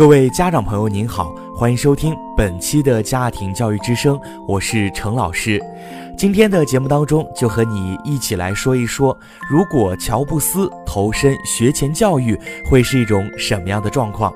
各位家长朋友，您好，欢迎收听本期的家庭教育之声，我是程老师。今天的节目当中，就和你一起来说一说，如果乔布斯投身学前教育，会是一种什么样的状况？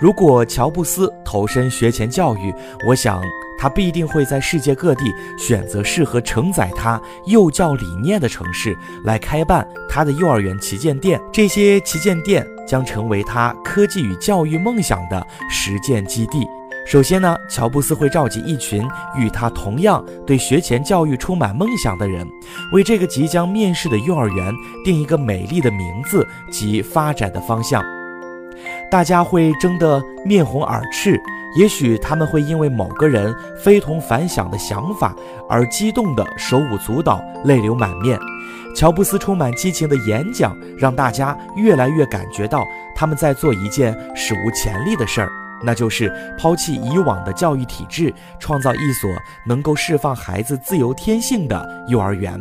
如果乔布斯投身学前教育，我想他必定会在世界各地选择适合承载他幼教理念的城市来开办他的幼儿园旗舰店。这些旗舰店。将成为他科技与教育梦想的实践基地。首先呢，乔布斯会召集一群与他同样对学前教育充满梦想的人，为这个即将面世的幼儿园定一个美丽的名字及发展的方向。大家会争得面红耳赤，也许他们会因为某个人非同凡响的想法而激动得手舞足蹈、泪流满面。乔布斯充满激情的演讲，让大家越来越感觉到他们在做一件史无前例的事儿，那就是抛弃以往的教育体制，创造一所能够释放孩子自由天性的幼儿园。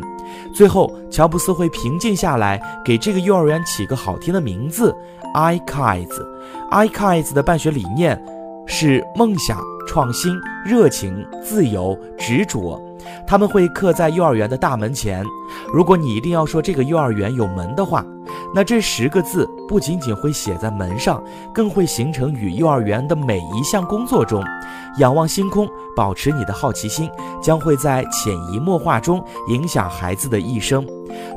最后，乔布斯会平静下来，给这个幼儿园起个好听的名字 ——i Kids。i Kids 的办学理念是梦想、创新、热情、自由、执着。他们会刻在幼儿园的大门前。如果你一定要说这个幼儿园有门的话，那这十个字不仅仅会写在门上，更会形成与幼儿园的每一项工作中。仰望星空，保持你的好奇心，将会在潜移默化中影响孩子的一生。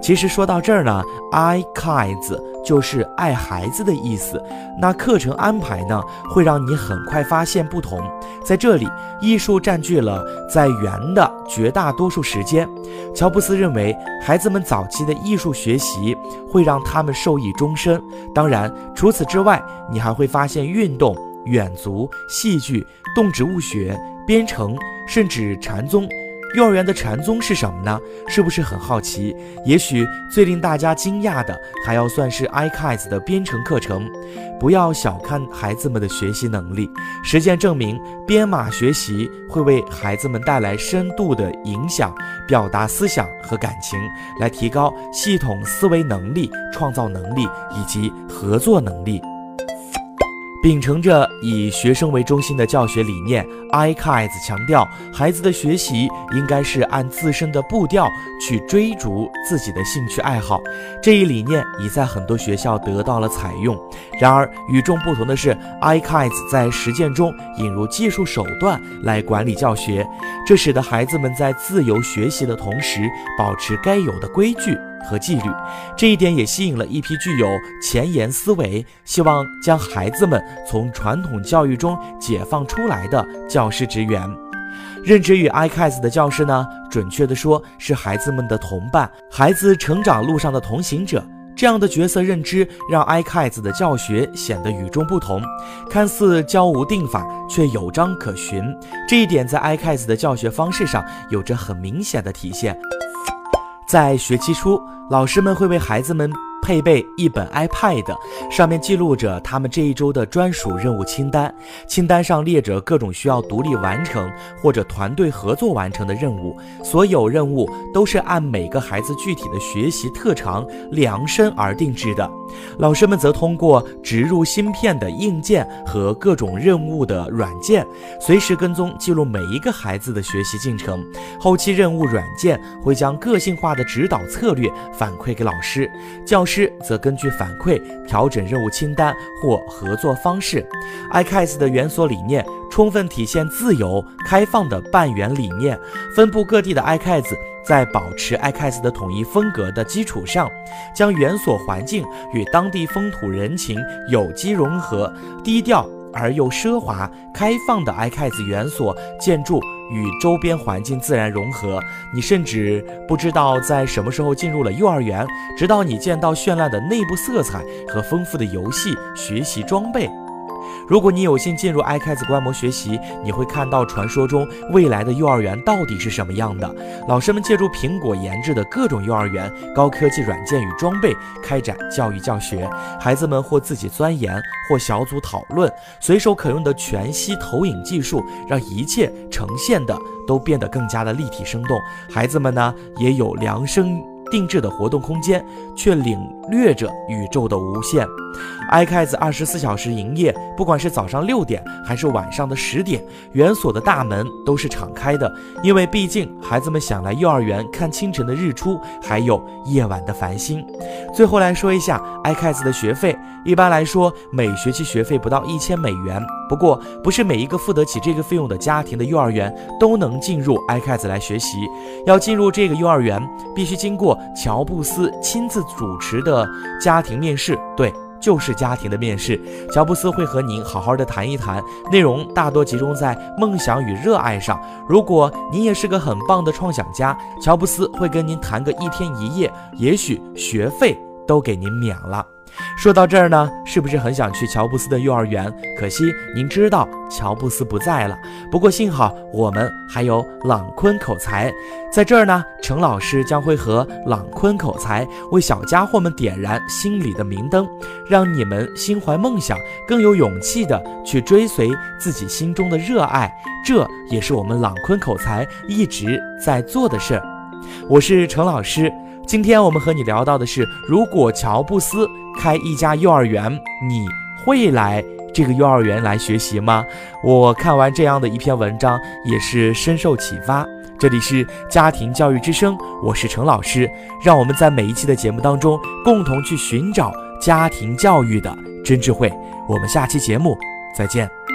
其实说到这儿呢，I kids 就是爱孩子的意思。那课程安排呢，会让你很快发现不同。在这里，艺术占据了在园的绝大多数时间。乔布斯认为，孩子们早期的艺术学习会让他们受益终身。当然，除此之外，你还会发现运动、远足、戏剧、动植物学、编程，甚至禅宗。幼儿园的禅宗是什么呢？是不是很好奇？也许最令大家惊讶的，还要算是 iKids 的编程课程。不要小看孩子们的学习能力，实践证明，编码学习会为孩子们带来深度的影响，表达思想和感情，来提高系统思维能力、创造能力以及合作能力。秉承着以学生为中心的教学理念，iKids 强调孩子的学习应该是按自身的步调去追逐自己的兴趣爱好。这一理念已在很多学校得到了采用。然而，与众不同的是，iKids 在实践中引入技术手段来管理教学，这使得孩子们在自由学习的同时，保持该有的规矩。和纪律，这一点也吸引了一批具有前沿思维、希望将孩子们从传统教育中解放出来的教师职员。任职于 iKids 的教师呢，准确的说是孩子们的同伴，孩子成长路上的同行者。这样的角色认知让 iKids 的教学显得与众不同，看似教无定法，却有章可循。这一点在 iKids 的教学方式上有着很明显的体现。在学期初，老师们会为孩子们。配备一本 iPad，上面记录着他们这一周的专属任务清单。清单上列着各种需要独立完成或者团队合作完成的任务。所有任务都是按每个孩子具体的学习特长量身而定制的。老师们则通过植入芯片的硬件和各种任务的软件，随时跟踪记录每一个孩子的学习进程。后期任务软件会将个性化的指导策略反馈给老师，教师。师则根据反馈调整任务清单或合作方式。iKase 的园所理念充分体现自由开放的办园理念。分布各地的 iKase 在保持 iKase 的统一风格的基础上，将园所环境与当地风土人情有机融合，低调而又奢华、开放的 iCats 园所建筑。与周边环境自然融合，你甚至不知道在什么时候进入了幼儿园，直到你见到绚烂的内部色彩和丰富的游戏学习装备。如果你有幸进入 iKids 观摩学习，你会看到传说中未来的幼儿园到底是什么样的。老师们借助苹果研制的各种幼儿园高科技软件与装备开展教育教学，孩子们或自己钻研，或小组讨论。随手可用的全息投影技术，让一切呈现的都变得更加的立体生动。孩子们呢，也有量身。定制的活动空间，却领略着宇宙的无限。iKids 二十四小时营业，不管是早上六点还是晚上的十点，园所的大门都是敞开的。因为毕竟孩子们想来幼儿园看清晨的日出，还有夜晚的繁星。最后来说一下 iKids 的学费，一般来说每学期学费不到一千美元。不过不是每一个付得起这个费用的家庭的幼儿园都能进入 iKids 来学习。要进入这个幼儿园，必须经过乔布斯亲自主持的家庭面试。对。就是家庭的面试，乔布斯会和您好好的谈一谈，内容大多集中在梦想与热爱上。如果您也是个很棒的创想家，乔布斯会跟您谈个一天一夜，也许学费都给您免了。说到这儿呢，是不是很想去乔布斯的幼儿园？可惜您知道乔布斯不在了。不过幸好我们还有朗坤口才，在这儿呢，程老师将会和朗坤口才为小家伙们点燃心里的明灯，让你们心怀梦想，更有勇气的去追随自己心中的热爱。这也是我们朗坤口才一直在做的事儿。我是程老师。今天我们和你聊到的是，如果乔布斯开一家幼儿园，你会来这个幼儿园来学习吗？我看完这样的一篇文章，也是深受启发。这里是家庭教育之声，我是程老师，让我们在每一期的节目当中，共同去寻找家庭教育的真智慧。我们下期节目再见。